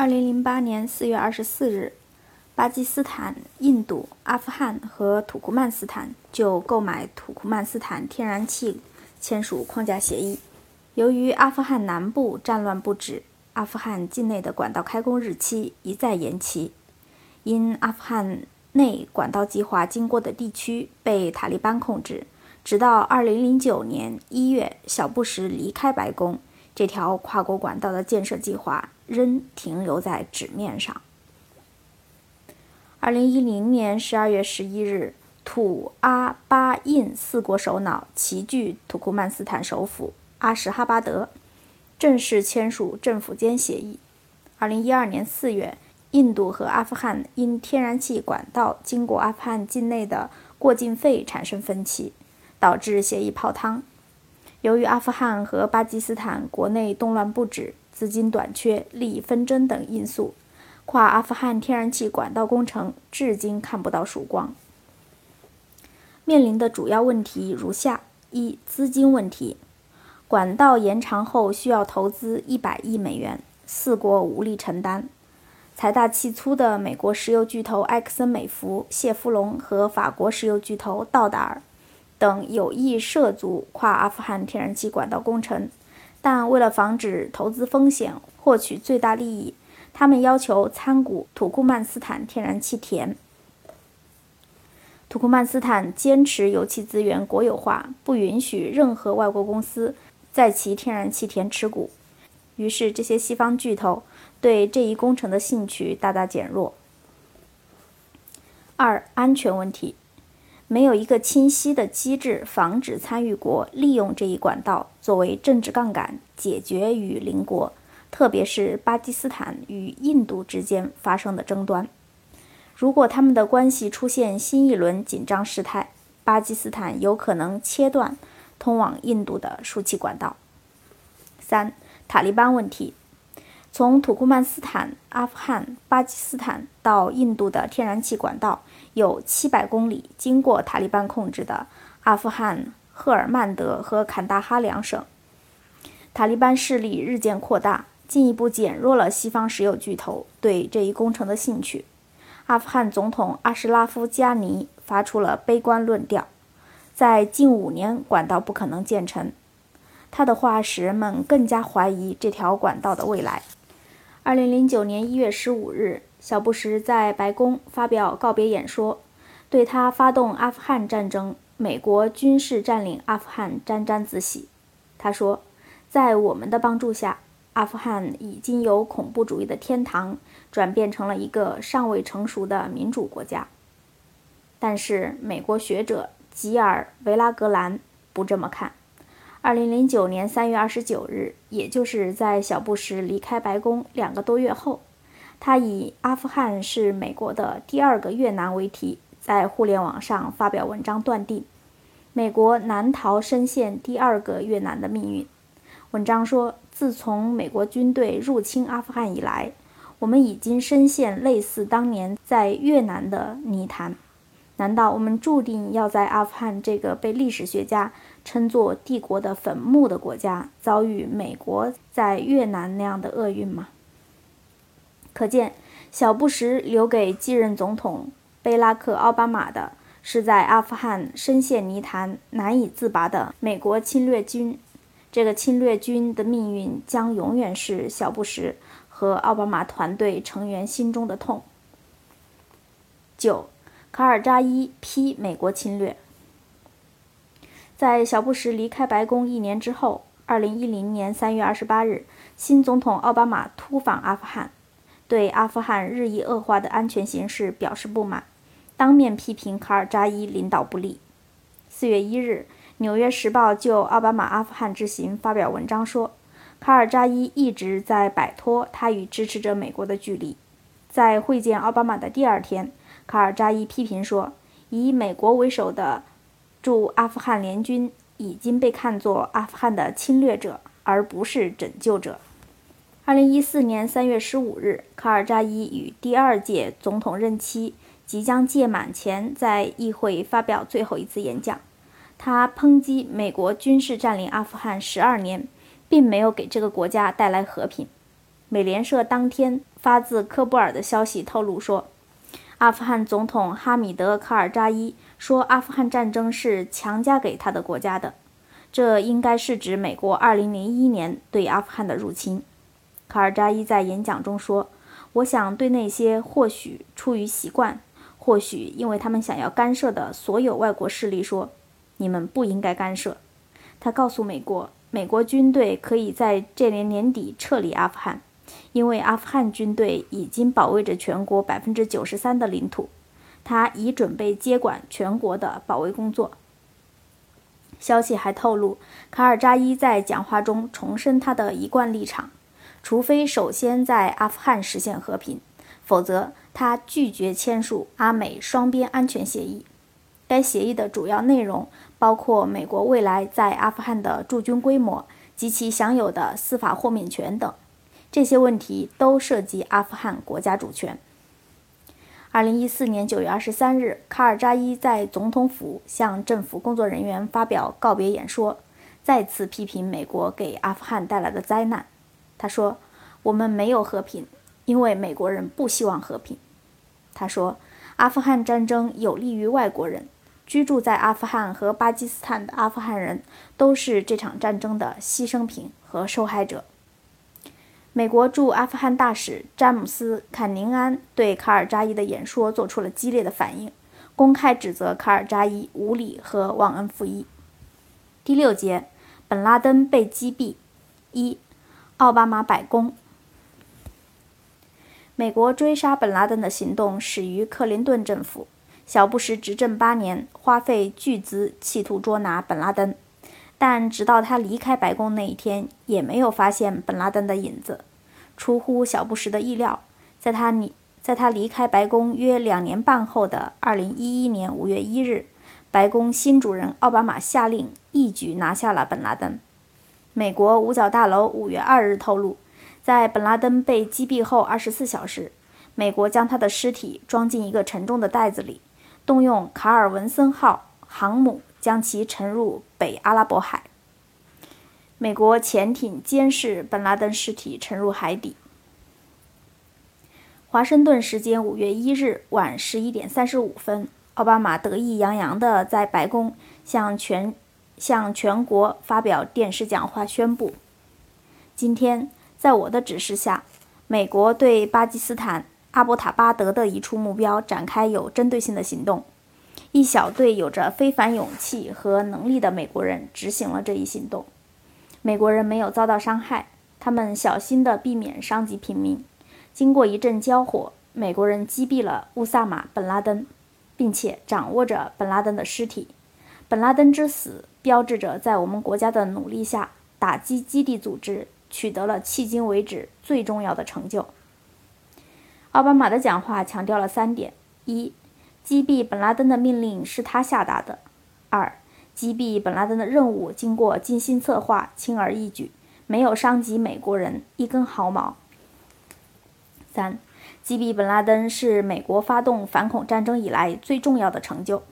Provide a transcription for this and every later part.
二零零八年四月二十四日，巴基斯坦、印度、阿富汗和土库曼斯坦就购买土库曼斯坦天然气签署框架协议。由于阿富汗南部战乱不止，阿富汗境内的管道开工日期一再延期。因阿富汗内管道计划经过的地区被塔利班控制，直到二零零九年一月，小布什离开白宫，这条跨国管道的建设计划。仍停留在纸面上。二零一零年十二月十一日，土阿巴印四国首脑齐聚土库曼斯坦首府阿什哈巴德，正式签署政府间协议。二零一二年四月，印度和阿富汗因天然气管道经过阿富汗境内的过境费产生分歧，导致协议泡汤。由于阿富汗和巴基斯坦国内动乱不止。资金短缺、利益纷争等因素，跨阿富汗天然气管道工程至今看不到曙光。面临的主要问题如下：一、资金问题。管道延长后需要投资一百亿美元，四国无力承担。财大气粗的美国石油巨头埃克森美孚、谢夫隆和法国石油巨头道达尔等有意涉足跨阿富汗天然气管道工程。但为了防止投资风险，获取最大利益，他们要求参股土库曼斯坦天然气田。土库曼斯坦坚持油气资源国有化，不允许任何外国公司在其天然气田持股。于是，这些西方巨头对这一工程的兴趣大大减弱。二、安全问题。没有一个清晰的机制防止参与国利用这一管道作为政治杠杆，解决与邻国，特别是巴基斯坦与印度之间发生的争端。如果他们的关系出现新一轮紧张事态，巴基斯坦有可能切断通往印度的输气管道。三、塔利班问题。从土库曼斯坦、阿富汗、巴基斯坦到印度的天然气管道有七百公里，经过塔利班控制的阿富汗赫尔曼德和坎大哈两省。塔利班势力日渐扩大，进一步减弱了西方石油巨头对这一工程的兴趣。阿富汗总统阿什拉夫·加尼发出了悲观论调，在近五年，管道不可能建成。他的话使人们更加怀疑这条管道的未来。二零零九年一月十五日，小布什在白宫发表告别演说，对他发动阿富汗战争、美国军事占领阿富汗沾沾自喜。他说：“在我们的帮助下，阿富汗已经由恐怖主义的天堂转变成了一个尚未成熟的民主国家。”但是，美国学者吉尔维拉格兰不这么看。二零零九年三月二十九日，也就是在小布什离开白宫两个多月后，他以“阿富汗是美国的第二个越南”为题，在互联网上发表文章，断定美国难逃深陷第二个越南的命运。文章说：“自从美国军队入侵阿富汗以来，我们已经深陷类似当年在越南的泥潭。难道我们注定要在阿富汗这个被历史学家？”称作帝国的坟墓的国家遭遇美国在越南那样的厄运吗？可见，小布什留给继任总统贝拉克·奥巴马的是在阿富汗深陷泥潭难以自拔的美国侵略军。这个侵略军的命运将永远是小布什和奥巴马团队成员心中的痛。九，卡尔扎伊批美国侵略。在小布什离开白宫一年之后，2010年3月28日，新总统奥巴马突访阿富汗，对阿富汗日益恶化的安全形势表示不满，当面批评卡尔扎伊领导不力。4月1日，《纽约时报》就奥巴马阿富汗之行发表文章说，卡尔扎伊一直在摆脱他与支持者美国的距离。在会见奥巴马的第二天，卡尔扎伊批评说，以美国为首的。驻阿富汗联军已经被看作阿富汗的侵略者，而不是拯救者。二零一四年三月十五日，卡尔扎伊与第二届总统任期即将届满前，在议会发表最后一次演讲。他抨击美国军事占领阿富汗十二年，并没有给这个国家带来和平。美联社当天发自科布尔的消息透露说，阿富汗总统哈米德·卡尔扎伊说，阿富汗战争是强加给他的国家的，这应该是指美国2001年对阿富汗的入侵。卡尔扎伊在演讲中说：“我想对那些或许出于习惯，或许因为他们想要干涉的所有外国势力说，你们不应该干涉。”他告诉美国，美国军队可以在这年年底撤离阿富汗。因为阿富汗军队已经保卫着全国百分之九十三的领土，他已准备接管全国的保卫工作。消息还透露，卡尔扎伊在讲话中重申他的一贯立场：除非首先在阿富汗实现和平，否则他拒绝签署阿美双边安全协议。该协议的主要内容包括美国未来在阿富汗的驻军规模及其享有的司法豁免权等。这些问题都涉及阿富汗国家主权。二零一四年九月二十三日，卡尔扎伊在总统府向政府工作人员发表告别演说，再次批评美国给阿富汗带来的灾难。他说：“我们没有和平，因为美国人不希望和平。”他说：“阿富汗战争有利于外国人，居住在阿富汗和巴基斯坦的阿富汗人都是这场战争的牺牲品和受害者。”美国驻阿富汗大使詹姆斯·坎宁安对卡尔扎伊的演说做出了激烈的反应，公开指责卡尔扎伊无理和忘恩负义。第六节，本拉登被击毙。一，奥巴马白宫。美国追杀本拉登的行动始于克林顿政府，小布什执政八年，花费巨资企图捉拿本拉登。但直到他离开白宫那一天，也没有发现本拉登的影子。出乎小布什的意料，在他离在他离开白宫约两年半后的2011年5月1日，白宫新主人奥巴马下令一举拿下了本拉登。美国五角大楼5月2日透露，在本拉登被击毙后24小时，美国将他的尸体装进一个沉重的袋子里，动用卡尔文森号航母。将其沉入北阿拉伯海。美国潜艇监视本拉登尸体沉入海底。华盛顿时间五月一日晚十一点三十五分，奥巴马得意洋洋地在白宫向全向全国发表电视讲话，宣布：今天，在我的指示下，美国对巴基斯坦阿伯塔巴德的一处目标展开有针对性的行动。一小队有着非凡勇气和能力的美国人执行了这一行动。美国人没有遭到伤害，他们小心地避免伤及平民。经过一阵交火，美国人击毙了乌萨马·本·拉登，并且掌握着本·拉登的尸体。本·拉登之死标志着在我们国家的努力下，打击基地组织取得了迄今为止最重要的成就。奥巴马的讲话强调了三点：一。击毙本拉登的命令是他下达的。二，击毙本拉登的任务经过精心策划，轻而易举，没有伤及美国人一根毫毛。三，击毙本拉登是美国发动反恐战争以来最重要的成就。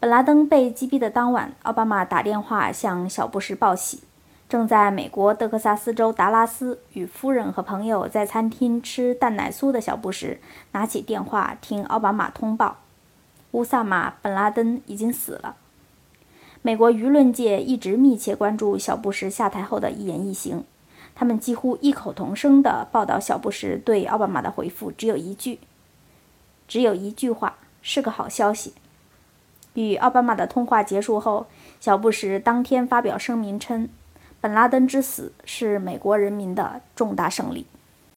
本拉登被击毙的当晚，奥巴马打电话向小布什报喜。正在美国德克萨斯州达拉斯与夫人和朋友在餐厅吃蛋奶酥的小布什，拿起电话听奥巴马通报：乌萨马·本·拉登已经死了。美国舆论界一直密切关注小布什下台后的一言一行，他们几乎异口同声地报道小布什对奥巴马的回复只有一句：“只有一句话，是个好消息。”与奥巴马的通话结束后，小布什当天发表声明称。本拉登之死是美国人民的重大胜利。